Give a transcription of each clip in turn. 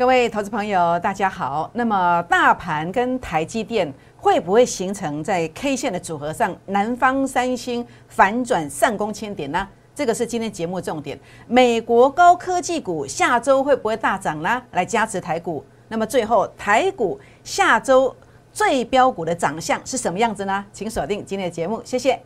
各位投资朋友，大家好。那么，大盘跟台积电会不会形成在 K 线的组合上，南方三星反转上攻千点呢？这个是今天节目重点。美国高科技股下周会不会大涨呢？来加持台股。那么最后，台股下周最标股的长相是什么样子呢？请锁定今天的节目，谢谢。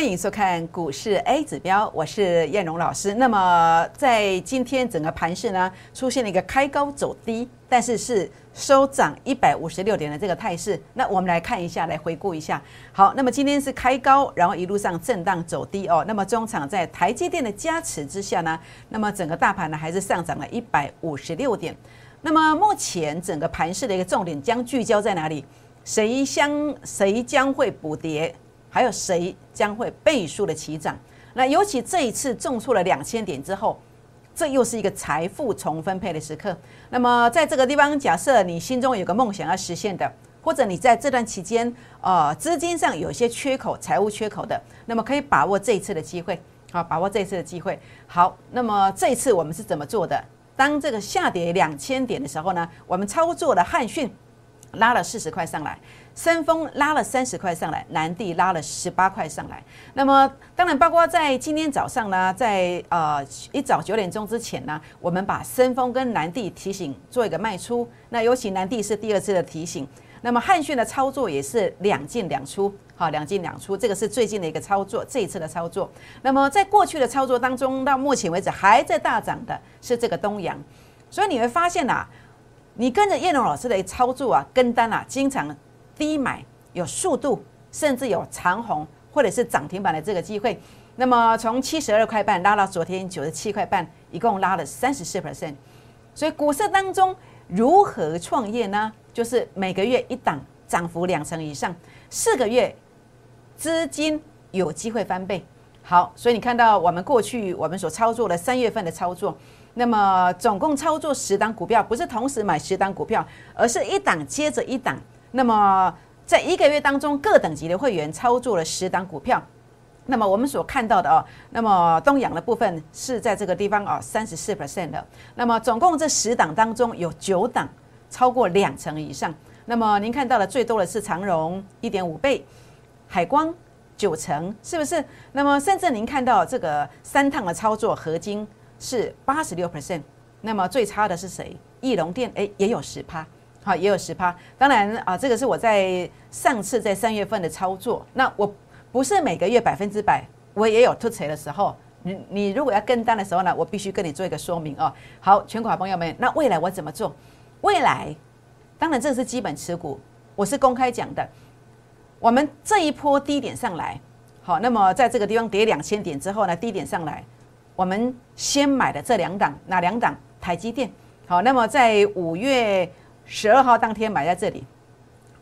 欢迎收看股市 A 指标，我是燕荣老师。那么在今天整个盘市呢，出现了一个开高走低，但是是收涨一百五十六点的这个态势。那我们来看一下，来回顾一下。好，那么今天是开高，然后一路上震荡走低哦。那么中场在台积电的加持之下呢，那么整个大盘呢还是上涨了一百五十六点。那么目前整个盘市的一个重点将聚焦在哪里？谁将谁将会补跌？还有谁将会倍数的起涨？那尤其这一次重挫了两千点之后，这又是一个财富重分配的时刻。那么在这个地方，假设你心中有个梦想要实现的，或者你在这段期间，呃，资金上有些缺口、财务缺口的，那么可以把握这一次的机会，好，把握这一次的机会。好，那么这一次我们是怎么做的？当这个下跌两千点的时候呢，我们操作了汉讯，拉了四十块上来。深丰拉了三十块上来，南地拉了十八块上来。那么当然，包括在今天早上呢，在呃一早九点钟之前呢，我们把深丰跟南地提醒做一个卖出。那尤其南地是第二次的提醒。那么汉讯的操作也是两进两出，好两进两出，这个是最近的一个操作，这一次的操作。那么在过去的操作当中，到目前为止还在大涨的是这个东阳。所以你会发现呐，你跟着叶龙老师的操作啊，跟单啊，经常。低买有速度，甚至有长红或者是涨停板的这个机会。那么从七十二块半拉到昨天九十七块半，一共拉了三十四 percent。所以股市当中如何创业呢？就是每个月一档，涨幅两成以上，四个月资金有机会翻倍。好，所以你看到我们过去我们所操作的三月份的操作，那么总共操作十档股票，不是同时买十档股票，而是一档接着一档。那么，在一个月当中，各等级的会员操作了十档股票。那么我们所看到的哦，那么东阳的部分是在这个地方哦，三十四 percent 的。那么总共这十档当中有九档超过两成以上。那么您看到的最多的是长荣一点五倍，海光九成，是不是？那么甚至您看到这个三趟的操作，合金是八十六 percent。那么最差的是谁？翼龙电哎，也有十趴。好，也有十趴。当然啊，这个是我在上次在三月份的操作。那我不是每个月百分之百，我也有突锤的时候。你你如果要跟单的时候呢，我必须跟你做一个说明哦。好，全国好朋友们，那未来我怎么做？未来当然这是基本持股，我是公开讲的。我们这一波低点上来，好，那么在这个地方跌两千点之后呢，低点上来，我们先买的这两档哪两档？台积电。好，那么在五月。十二号当天买在这里，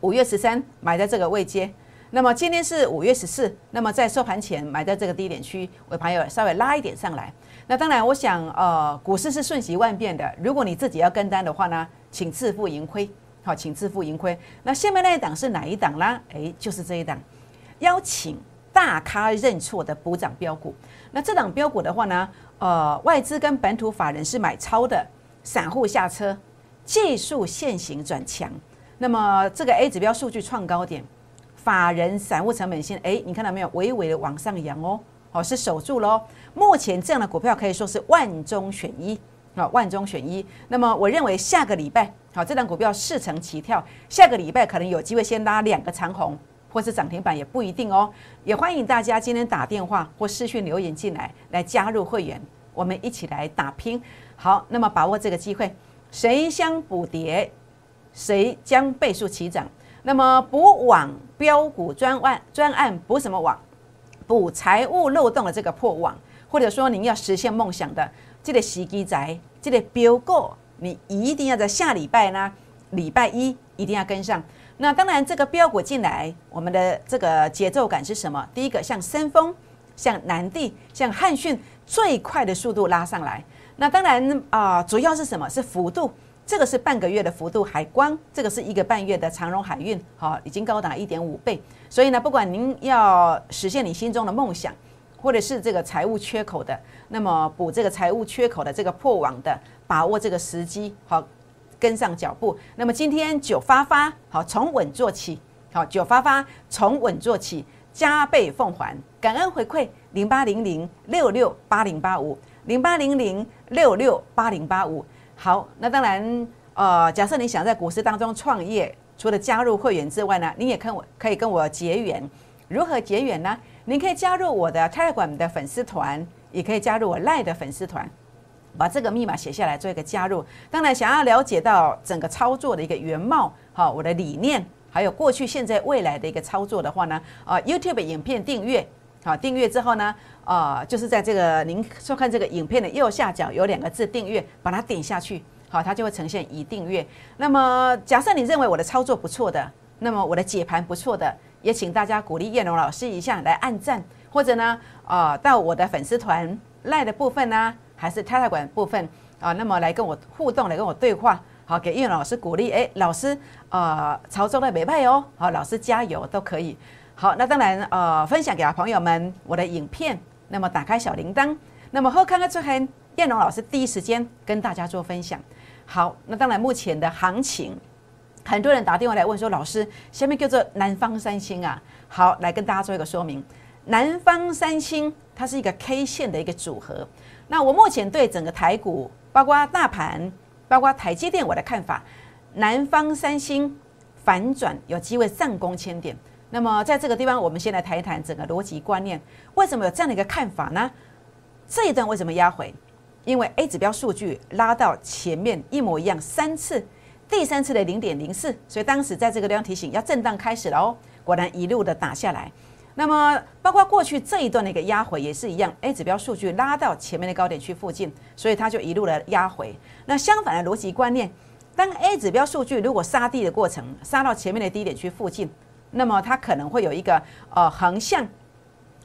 五月十三买在这个位阶，那么今天是五月十四，那么在收盘前买在这个低点区，我朋友稍微拉一点上来。那当然，我想呃，股市是瞬息万变的，如果你自己要跟单的话呢，请自负盈亏，好，请自负盈亏。那下面那一档是哪一档呢？诶，就是这一档，邀请大咖认错的补涨标股。那这档标股的话呢，呃，外资跟本土法人是买超的，散户下车。技术线型转强，那么这个 A 指标数据创高点，法人散户成本线，哎，你看到没有？微微的往上扬哦，好是守住喽。目前这样的股票可以说是万中选一啊，万中选一。那么我认为下个礼拜，好，这档股票四成起跳，下个礼拜可能有机会先拉两个长红，或是涨停板也不一定哦。也欢迎大家今天打电话或私讯留言进来，来加入会员，我们一起来打拼。好，那么把握这个机会。谁将补跌，谁将倍数起涨。那么补网标股专案专案补什么网？补财务漏洞的这个破网，或者说您要实现梦想的这个时机宅，这个标股，你一定要在下礼拜呢，礼拜一一定要跟上。那当然，这个标股进来，我们的这个节奏感是什么？第一个，像深丰、像南地、像汉讯，最快的速度拉上来。那当然啊，主要是什么？是幅度这个是半个月的幅度海光，这个是一个半月的长荣海运，好，已经高达一点五倍。所以呢，不管您要实现你心中的梦想，或者是这个财务缺口的，那么补这个财务缺口的这个破网的，把握这个时机，好，跟上脚步。那么今天九发发，好，从稳做起，好，九发发从稳做起，加倍奉还，感恩回馈零八零零六六八零八五零八零零六六八零八五。好，那当然，呃，假设你想在股市当中创业，除了加入会员之外呢，你也跟我可以跟我结缘。如何结缘呢？您可以加入我的 Telegram 的粉丝团，也可以加入我 Line 的粉丝团，把这个密码写下来做一个加入。当然，想要了解到整个操作的一个原貌，好，我的理念，还有过去、现在、未来的一个操作的话呢，啊，YouTube 影片订阅，好，订阅之后呢，啊，就是在这个您收看这个影片的右下角有两个字订阅，把它点下去，好，它就会呈现已订阅。那么，假设你认为我的操作不错的，那么我的解盘不错的。也请大家鼓励叶龙老师一下来按赞，或者呢，啊，到我的粉丝团赖的部分呢，还是太太馆部分啊，那么来跟我互动，来跟我对话，好，给叶龙老师鼓励，哎，老师，呃，潮州的美派哦，好，老师加油都可以。好，那当然，呃，分享给朋友们我的影片，那么打开小铃铛，那么后看看之后，叶龙老师第一时间跟大家做分享。好，那当然目前的行情。很多人打电话来问说：“老师，下面叫做南方三星啊？”好，来跟大家做一个说明。南方三星它是一个 K 线的一个组合。那我目前对整个台股，包括大盘，包括台积电，我的看法，南方三星反转有机会上攻千点。那么在这个地方，我们先来谈一谈整个逻辑观念，为什么有这样的一个看法呢？这一段为什么压回？因为 A 指标数据拉到前面一模一样三次。第三次的零点零四，所以当时在这个地方提醒要震荡开始了哦，果然一路的打下来。那么包括过去这一段的一个压回也是一样，A 指标数据拉到前面的高点区附近，所以它就一路的压回。那相反的逻辑观念，当 A 指标数据如果杀低的过程杀到前面的低点区附近，那么它可能会有一个呃横向，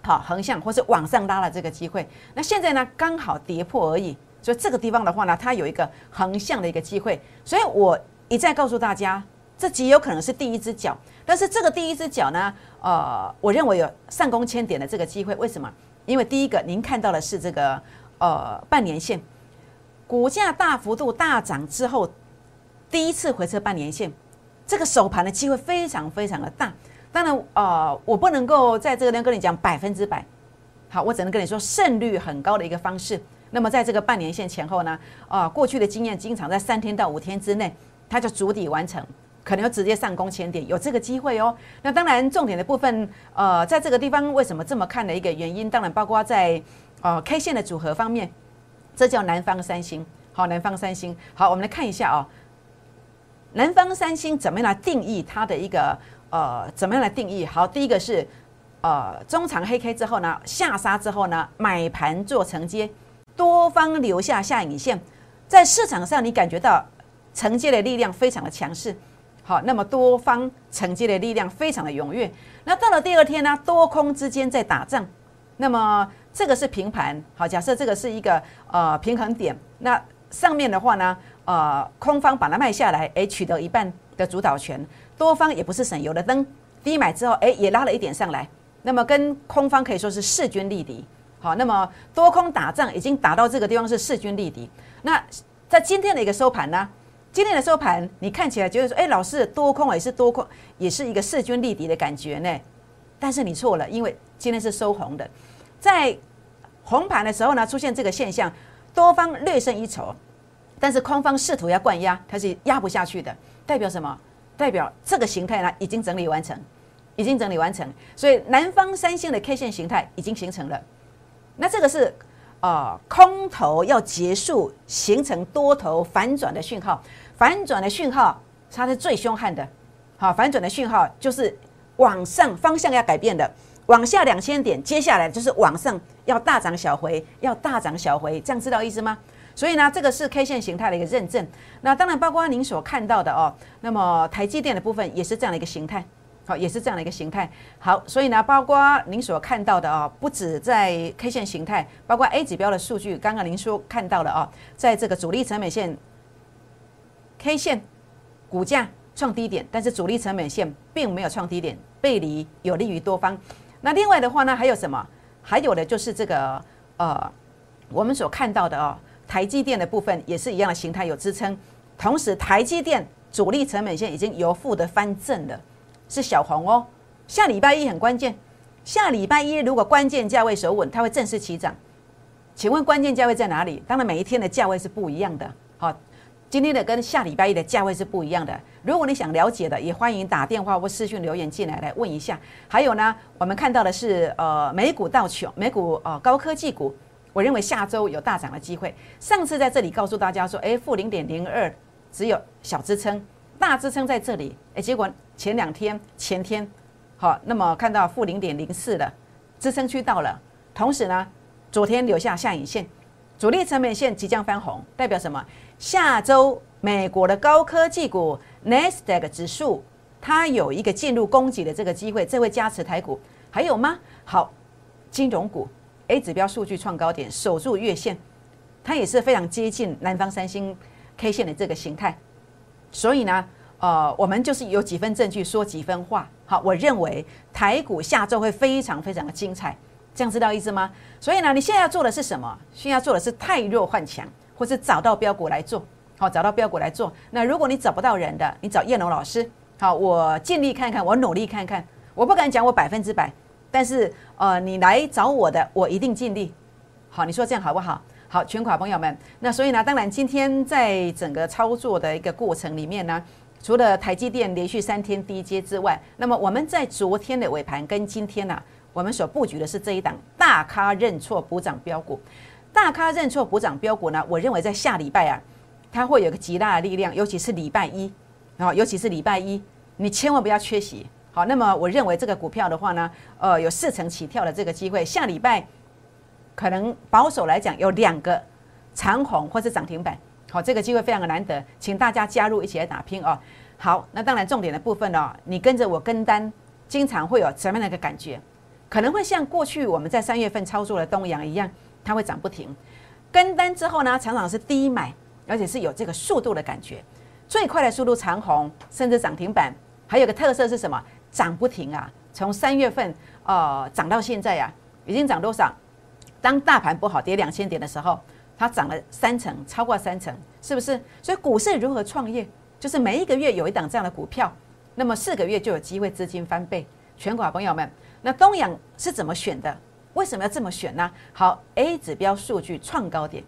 好横向或是往上拉的这个机会。那现在呢刚好跌破而已，所以这个地方的话呢，它有一个横向的一个机会，所以我。一再告诉大家，这极有可能是第一只脚，但是这个第一只脚呢，呃，我认为有上攻千点的这个机会。为什么？因为第一个，您看到的是这个呃半年线股价大幅度大涨之后，第一次回撤半年线，这个首盘的机会非常非常的大。当然，呃，我不能够在这个地方跟你讲百分之百，好，我只能跟你说胜率很高的一个方式。那么在这个半年线前后呢，啊，过去的经验经常在三天到五天之内。它就足底完成，可能直接上攻千点，有这个机会哦。那当然，重点的部分，呃，在这个地方为什么这么看的一个原因，当然包括在呃 K 线的组合方面，这叫南方三星。好，南方三星。好，我们来看一下哦，南方三星怎么样来定义它的一个呃，怎么样来定义？好，第一个是呃中长黑 K 之后呢，下杀之后呢，买盘做承接，多方留下下影线，在市场上你感觉到。承接的力量非常的强势，好，那么多方承接的力量非常的踊跃。那到了第二天呢，多空之间在打仗，那么这个是平盘，好，假设这个是一个呃平衡点，那上面的话呢，呃，空方把它卖下来，诶，取得一半的主导权，多方也不是省油的灯，低买之后，诶，也拉了一点上来，那么跟空方可以说是势均力敌，好，那么多空打仗已经打到这个地方是势均力敌。那在今天的一个收盘呢？今天的收盘，你看起来觉得说，哎，老师多空也是多空，也是一个势均力敌的感觉呢。但是你错了，因为今天是收红的，在红盘的时候呢，出现这个现象，多方略胜一筹，但是空方试图要灌压，它是压不下去的。代表什么？代表这个形态呢已经整理完成，已经整理完成。所以南方三星的 K 线形态已经形成了。那这个是呃空头要结束，形成多头反转的讯号。反转的讯号，它是最凶悍的。好，反转的讯号就是往上方向要改变的，往下两千点，接下来就是往上要大涨小回，要大涨小回，这样知道意思吗？所以呢，这个是 K 线形态的一个认证。那当然包括您所看到的哦，那么台积电的部分也是这样的一个形态，好，也是这样的一个形态。好，所以呢，包括您所看到的哦，不止在 K 线形态，包括 A 指标的数据，刚刚您说看到的哦，在这个主力成本线。K 线股价创低点，但是主力成本线并没有创低点，背离有利于多方。那另外的话呢，还有什么？还有的就是这个呃，我们所看到的哦，台积电的部分也是一样的形态有支撑，同时台积电主力成本线已经由负的翻正了，是小红哦。下礼拜一很关键，下礼拜一如果关键价位守稳，它会正式起涨。请问关键价位在哪里？当然每一天的价位是不一样的。好，今天的跟下礼拜一的价位是不一样的。如果你想了解的，也欢迎打电话或私讯留言进来来问一下。还有呢，我们看到的是呃美股倒穷，美股呃高科技股，我认为下周有大涨的机会。上次在这里告诉大家说，哎负零点零二只有小支撑，大支撑在这里。哎，结果前两天前天好，那么看到负零点零四了，支撑区到了，同时呢。昨天留下下影线，主力成本线即将翻红，代表什么？下周美国的高科技股 Nasdaq 指数，它有一个进入攻击的这个机会，这会加持台股。还有吗？好，金融股 A 指标数据创高点，守住月线，它也是非常接近南方三星 K 线的这个形态。所以呢，呃，我们就是有几分证据说几分话。好，我认为台股下周会非常非常的精彩。这样知道意思吗？所以呢，你现在要做的是什么？现在要做的是太弱换强，或是找到标股来做。好，找到标股来做。那如果你找不到人的，你找叶龙老师。好，我尽力看看，我努力看看。我不敢讲我百分之百，但是呃，你来找我的，我一定尽力。好，你说这样好不好？好，全款朋友们。那所以呢，当然今天在整个操作的一个过程里面呢，除了台积电连续三天低阶之外，那么我们在昨天的尾盘跟今天呢。我们所布局的是这一档大咖认错补涨标股，大咖认错补涨标股呢？我认为在下礼拜啊，它会有个极大的力量，尤其是礼拜一啊，尤其是礼拜一，你千万不要缺席。好，那么我认为这个股票的话呢，呃，有四成起跳的这个机会，下礼拜可能保守来讲有两个长红或是涨停板。好，这个机会非常的难得，请大家加入一起来打拼哦。好，那当然重点的部分呢，你跟着我跟单，经常会有什么样的一个感觉？可能会像过去我们在三月份操作的东阳一样，它会涨不停。跟单之后呢，常常是低买，而且是有这个速度的感觉，最快的速度长红，甚至涨停板。还有个特色是什么？涨不停啊！从三月份呃涨到现在呀，已经涨多少？当大盘不好跌两千点的时候，它涨了三成，超过三成，是不是？所以股市如何创业？就是每一个月有一档这样的股票，那么四个月就有机会资金翻倍。全国朋友们。那东阳是怎么选的？为什么要这么选呢？好，A 指标数据创高点，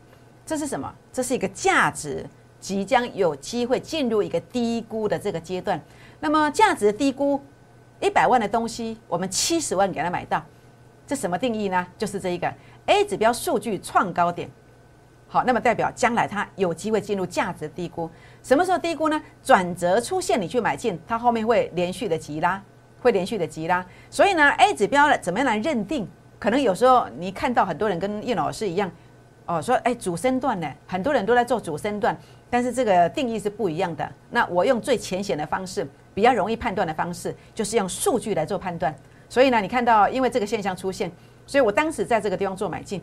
这是什么？这是一个价值即将有机会进入一个低估的这个阶段。那么价值低估一百万的东西，我们七十万给它买到，这什么定义呢？就是这一个 A 指标数据创高点。好，那么代表将来它有机会进入价值低估。什么时候低估呢？转折出现，你去买进，它后面会连续的急拉。会连续的急拉，所以呢，A 指标怎么样来认定？可能有时候你看到很多人跟叶老师一样，哦，说哎主升段呢，很多人都在做主升段，但是这个定义是不一样的。那我用最浅显的方式，比较容易判断的方式，就是用数据来做判断。所以呢，你看到因为这个现象出现，所以我当时在这个地方做买进，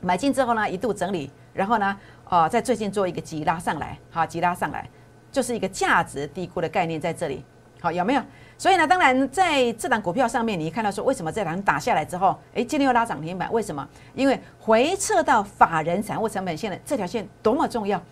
买进之后呢，一度整理，然后呢，呃，在最近做一个急拉上来，好，急拉上来，就是一个价值低估的概念在这里，好，有没有？所以呢，当然在这档股票上面，你一看到说为什么这档打下来之后，哎，今天又拉涨停板？为什么？因为回撤到法人散户成本线的这条线多么重要！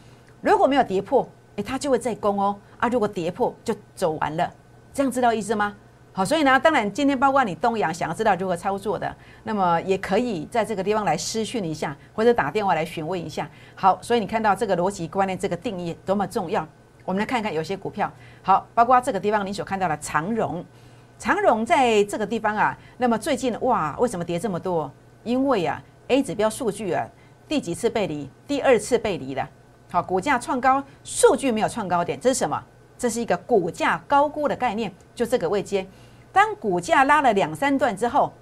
如果没有跌破，哎，它就会再攻哦。啊，如果跌破就走完了，这样知道意思吗？好，所以呢，当然今天包括你东阳想要知道如何操作的，那么也可以在这个地方来私讯一下，或者打电话来询问一下。好，所以你看到这个逻辑观念这个定义多么重要。我们来看看有些股票，好，包括这个地方你所看到的长荣，长荣在这个地方啊，那么最近哇，为什么跌这么多？因为啊，A 指标数据啊，第几次背离？第二次背离了。好，股价创高，数据没有创高点，这是什么？这是一个股价高估的概念，就这个位阶。当股价拉了两三段之后，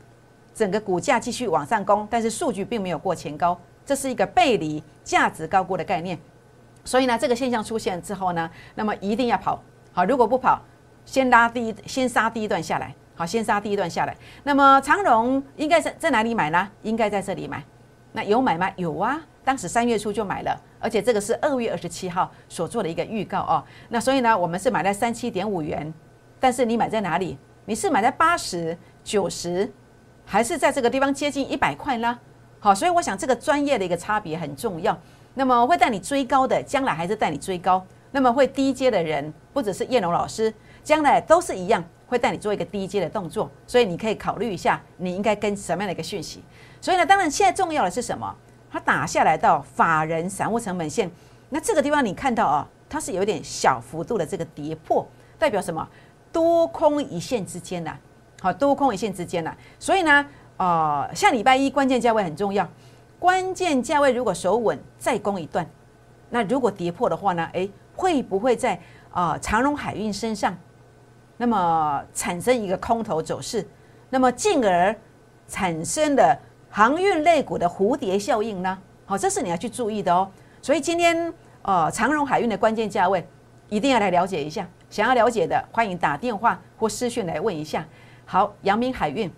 整个股价继续往上攻，但是数据并没有过前高，这是一个背离价值高估的概念。所以呢，这个现象出现之后呢，那么一定要跑好。如果不跑，先拉第一，先杀第一段下来。好，先杀第一段下来。那么长荣应该在在哪里买呢？应该在这里买。那有买吗？有啊，当时三月初就买了。而且这个是二月二十七号所做的一个预告哦。那所以呢，我们是买在三七点五元，但是你买在哪里？你是买在八十九十，还是在这个地方接近一百块呢？好，所以我想这个专业的一个差别很重要。那么会带你追高的，将来还是带你追高；那么会低阶的人，不只是叶龙老师，将来都是一样，会带你做一个低阶的动作。所以你可以考虑一下，你应该跟什么样的一个讯息。所以呢，当然现在重要的是什么？它打下来到法人散户成本线，那这个地方你看到啊，它是有点小幅度的这个跌破，代表什么？多空一线之间呐，好，多空一线之间呐。所以呢，呃，下礼拜一关键价位很重要。关键价位如果守稳，再攻一段，那如果跌破的话呢？诶，会不会在啊长荣海运身上，那么产生一个空头走势，那么进而产生的航运类股的蝴蝶效应呢？好，这是你要去注意的哦。所以今天呃长荣海运的关键价位一定要来了解一下，想要了解的欢迎打电话或私讯来问一下。好，阳明海运。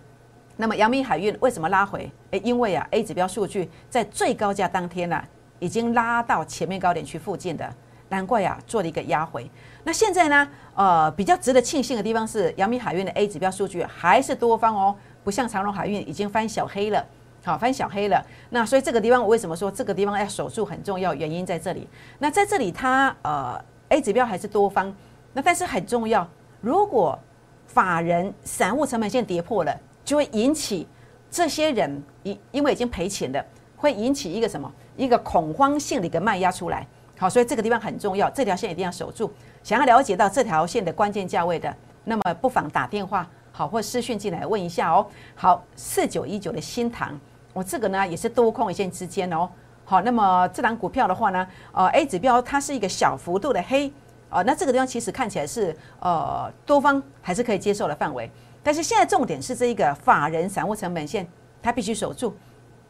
那么阳明海运为什么拉回？诶，因为啊，A 指标数据在最高价当天呢，已经拉到前面高点区附近的，难怪呀，做了一个压回。那现在呢，呃，比较值得庆幸的地方是，阳明海运的 A 指标数据还是多方哦，不像长荣海运已经翻小黑了，好，翻小黑了。那所以这个地方我为什么说这个地方要守住很重要？原因在这里。那在这里它呃 A 指标还是多方，那但是很重要，如果法人散户成本线跌破了。就会引起这些人因因为已经赔钱了，会引起一个什么一个恐慌性的一个卖压出来。好，所以这个地方很重要，这条线一定要守住。想要了解到这条线的关键价位的，那么不妨打电话好或私讯进来问一下哦。好，四九一九的新塘，我这个呢也是多空一线之间哦。好，那么这档股票的话呢，呃，A 指标它是一个小幅度的黑，啊，那这个地方其实看起来是呃多方还是可以接受的范围。但是现在重点是这一个法人散户成本线，它必须守住。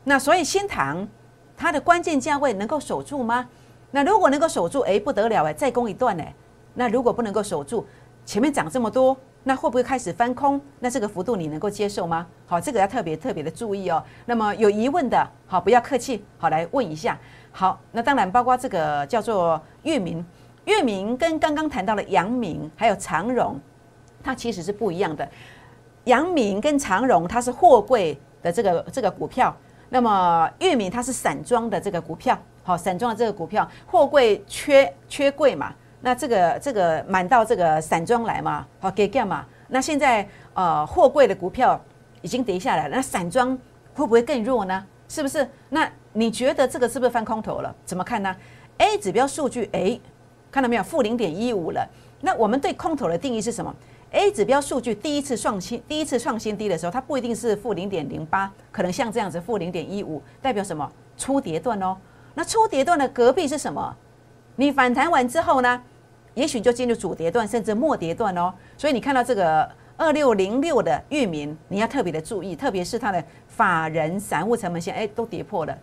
那所以新塘它的关键价位能够守住吗？那如果能够守住，哎不得了哎，再攻一段呢？那如果不能够守住，前面涨这么多，那会不会开始翻空？那这个幅度你能够接受吗？好，这个要特别特别的注意哦。那么有疑问的，好不要客气，好来问一下。好，那当然包括这个叫做月明，月明跟刚刚谈到的阳明还有长荣，它其实是不一样的。阳明跟长荣，它是货柜的这个这个股票，那么裕民它是散装的这个股票，好，散装的这个股票，货柜缺缺柜嘛，那这个这个满到这个散装来嘛，好给干嘛？那现在呃货柜的股票已经跌下来了，那散装会不会更弱呢？是不是？那你觉得这个是不是翻空头了？怎么看呢？A 指标数据，哎，看到没有？负零点一五了。那我们对空头的定义是什么？A 指标数据第一次创新，第一次创新低的时候，它不一定是负零点零八，可能像这样子负零点一五，代表什么？初跌段哦。那初跌段的隔壁是什么？你反弹完之后呢，也许就进入主跌段，甚至末跌段哦。所以你看到这个二六零六的域名，你要特别的注意，特别是它的法人散户成本线，哎，都跌破了，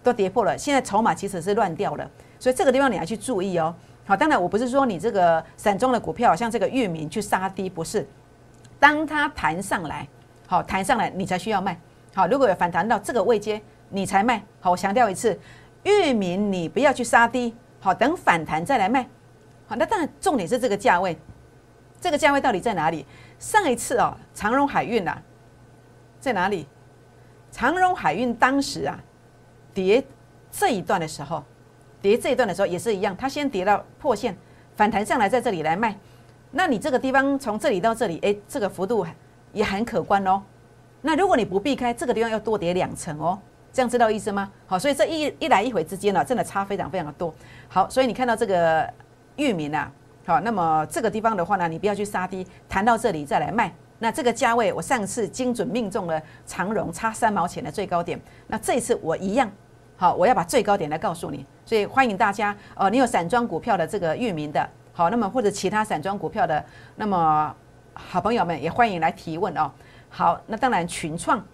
都跌破了。现在筹码其实是乱掉了，所以这个地方你要去注意哦。好，当然我不是说你这个散装的股票，像这个域名去杀低，不是。当它弹上来，好弹上来，你才需要卖。好，如果有反弹到这个位阶，你才卖。好，我强调一次，域名你不要去杀低，好，等反弹再来卖。好，那当然重点是这个价位，这个价位到底在哪里？上一次哦，长荣海运啊，在哪里？长荣海运当时啊，跌这一段的时候。跌这一段的时候也是一样，它先跌到破线，反弹上来，在这里来卖。那你这个地方从这里到这里，哎，这个幅度也很可观哦。那如果你不避开这个地方，要多跌两层哦，这样知道意思吗？好，所以这一一来一回之间呢，真的差非常非常的多。好，所以你看到这个域名啊，好，那么这个地方的话呢，你不要去杀低，谈到这里再来卖。那这个价位，我上次精准命中了长荣差三毛钱的最高点，那这一次我一样。好，我要把最高点来告诉你，所以欢迎大家哦。你有散装股票的这个域名的，好，那么或者其他散装股票的，那么好朋友们也欢迎来提问哦。好，那当然群创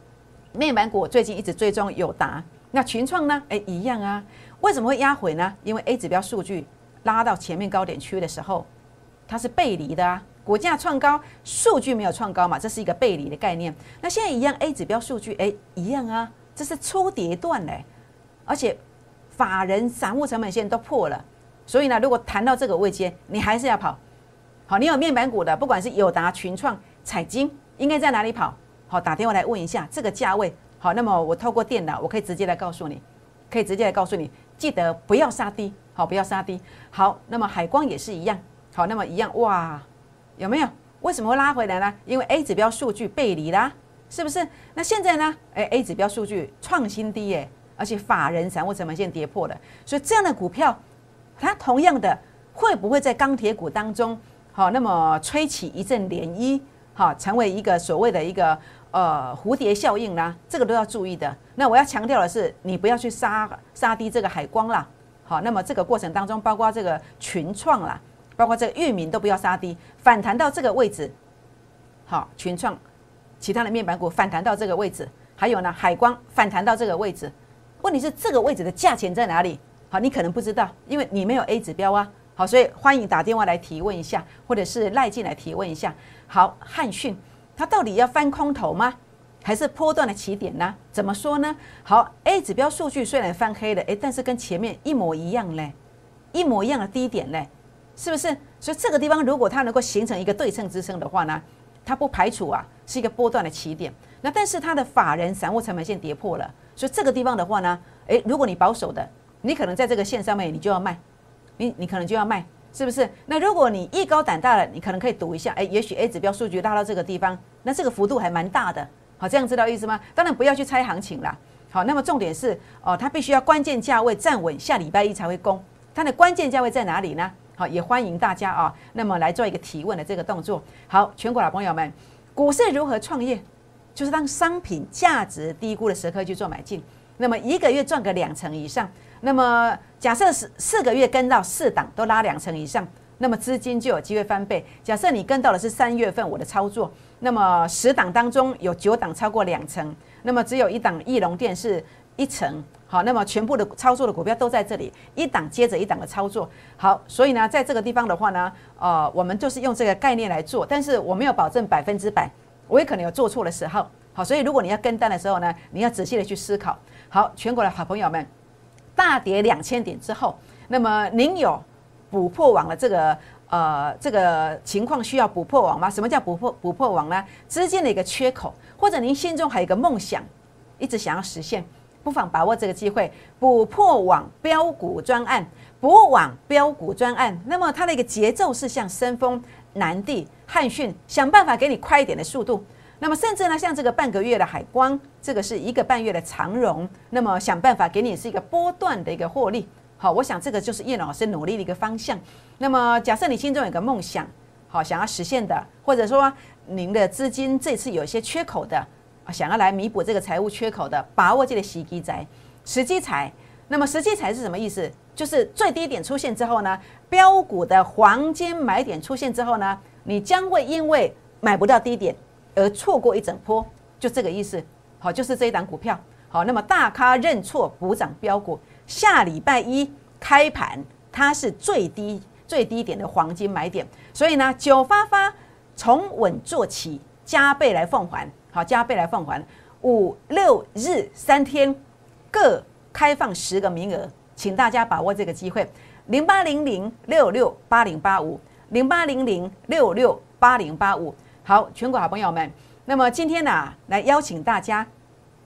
面板股最近一直追踪友达，那群创呢？哎，一样啊。为什么会压回呢？因为 A 指标数据拉到前面高点区的时候，它是背离的啊。股价创高，数据没有创高嘛，这是一个背离的概念。那现在一样，A 指标数据哎一样啊，这是初跌段嘞。而且法人散户成本线都破了，所以呢，如果谈到这个位阶，你还是要跑。好，你有面板股的，不管是友达、群创、彩金，应该在哪里跑？好，打电话来问一下这个价位。好，那么我透过电脑，我可以直接来告诉你，可以直接来告诉你，记得不要杀低，好，不要杀低。好，那么海光也是一样，好，那么一样，哇，有没有？为什么会拉回来呢？因为 A 指标数据背离啦，是不是？那现在呢？哎，A 指标数据创新低耶，而且法人散户成本线跌破了，所以这样的股票，它同样的会不会在钢铁股当中，好，那么吹起一阵涟漪，好，成为一个所谓的一个。呃，蝴蝶效应啦，这个都要注意的。那我要强调的是，你不要去杀杀低这个海光啦。好，那么这个过程当中，包括这个群创啦，包括这个域名都不要杀低，反弹到这个位置。好，群创，其他的面板股反弹到这个位置，还有呢，海光反弹到这个位置。问题是这个位置的价钱在哪里？好，你可能不知道，因为你没有 A 指标啊。好，所以欢迎打电话来提问一下，或者是赖进来提问一下。好，汉讯。它到底要翻空头吗？还是波段的起点呢？怎么说呢？好，A 指标数据虽然翻黑了，诶，但是跟前面一模一样嘞，一模一样的低点嘞，是不是？所以这个地方如果它能够形成一个对称支撑的话呢，它不排除啊是一个波段的起点。那但是它的法人散户成本线跌破了，所以这个地方的话呢，诶，如果你保守的，你可能在这个线上面你就要卖，你你可能就要卖。是不是？那如果你艺高胆大了，你可能可以赌一下，哎，也许 A 指标数据拉到这个地方，那这个幅度还蛮大的。好，这样知道意思吗？当然不要去猜行情啦。好，那么重点是哦，它必须要关键价位站稳，下礼拜一才会攻。它的关键价位在哪里呢？好，也欢迎大家啊，那么来做一个提问的这个动作。好，全国老朋友们，股市如何创业？就是当商品价值低估的时刻去做买进，那么一个月赚个两成以上。那么假设是四个月跟到四档都拉两成以上，那么资金就有机会翻倍。假设你跟到的是三月份我的操作，那么十档当中有九档超过两成，那么只有一档翼龙电是一成。好，那么全部的操作的股票都在这里，一档接着一档的操作。好，所以呢，在这个地方的话呢，呃，我们就是用这个概念来做，但是我没有保证百分之百，我也可能有做错的时候。好，所以如果你要跟单的时候呢，你要仔细的去思考。好，全国的好朋友们。大跌两千点之后，那么您有补破网的这个呃这个情况需要补破网吗？什么叫补破补破网呢？资金的一个缺口，或者您心中还有一个梦想，一直想要实现，不妨把握这个机会，补破网标股专案，补网标股专案。那么它的一个节奏是像深丰、南地、汉讯，想办法给你快一点的速度。那么甚至呢，像这个半个月的海光，这个是一个半月的长荣，那么想办法给你是一个波段的一个获利。好，我想这个就是叶老师努力的一个方向。那么假设你心中有个梦想，好想要实现的，或者说您的资金这次有一些缺口的，想要来弥补这个财务缺口的，把握这个时机财，时机财。那么时机财是什么意思？就是最低点出现之后呢，标股的黄金买点出现之后呢，你将会因为买不到低点。而错过一整波，就这个意思。好，就是这一档股票。好，那么大咖认错补涨标股，下礼拜一开盘，它是最低最低点的黄金买点。所以呢，九发发从稳做起，加倍来奉还。好，加倍来奉还。五六日三天各开放十个名额，请大家把握这个机会。零八零零六六八零八五，零八零零六六八零八五。好，全国好朋友们，那么今天呢，来邀请大家。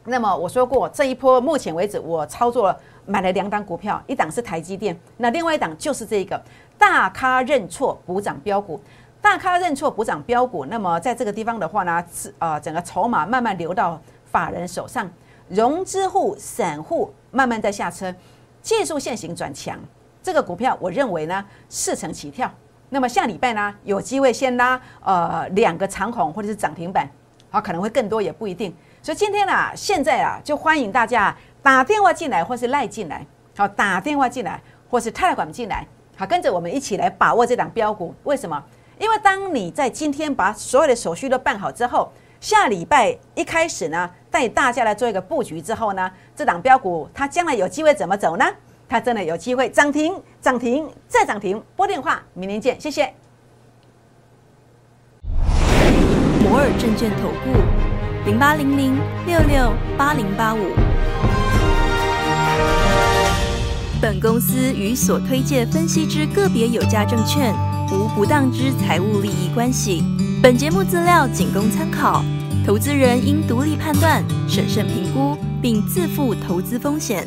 那么我说过，这一波目前为止，我操作买了两档股票，一档是台积电，那另外一档就是这个大咖认错补涨标股。大咖认错补涨标股，那么在这个地方的话呢，是啊，整个筹码慢慢流到法人手上，融资户、散户慢慢在下车，技术线型转强，这个股票我认为呢，四成起跳。那么下礼拜呢，有机会先拉呃两个长虹或者是涨停板，好可能会更多也不一定。所以今天啊，现在啊就欢迎大家打电话进来或是赖进来，好打电话进来或是泰管进来，好跟着我们一起来把握这档标股。为什么？因为当你在今天把所有的手续都办好之后，下礼拜一开始呢，带大家来做一个布局之后呢，这档标股它将来有机会怎么走呢？它真的有机会涨停，涨停再涨停。拨电话，明天见，谢谢。摩尔证券投顾，零八零零六六八零八五。本公司与所推介分析之个别有价证券无不当之财务利益关系。本节目资料仅供参考，投资人应独立判断、审慎评估，并自负投资风险。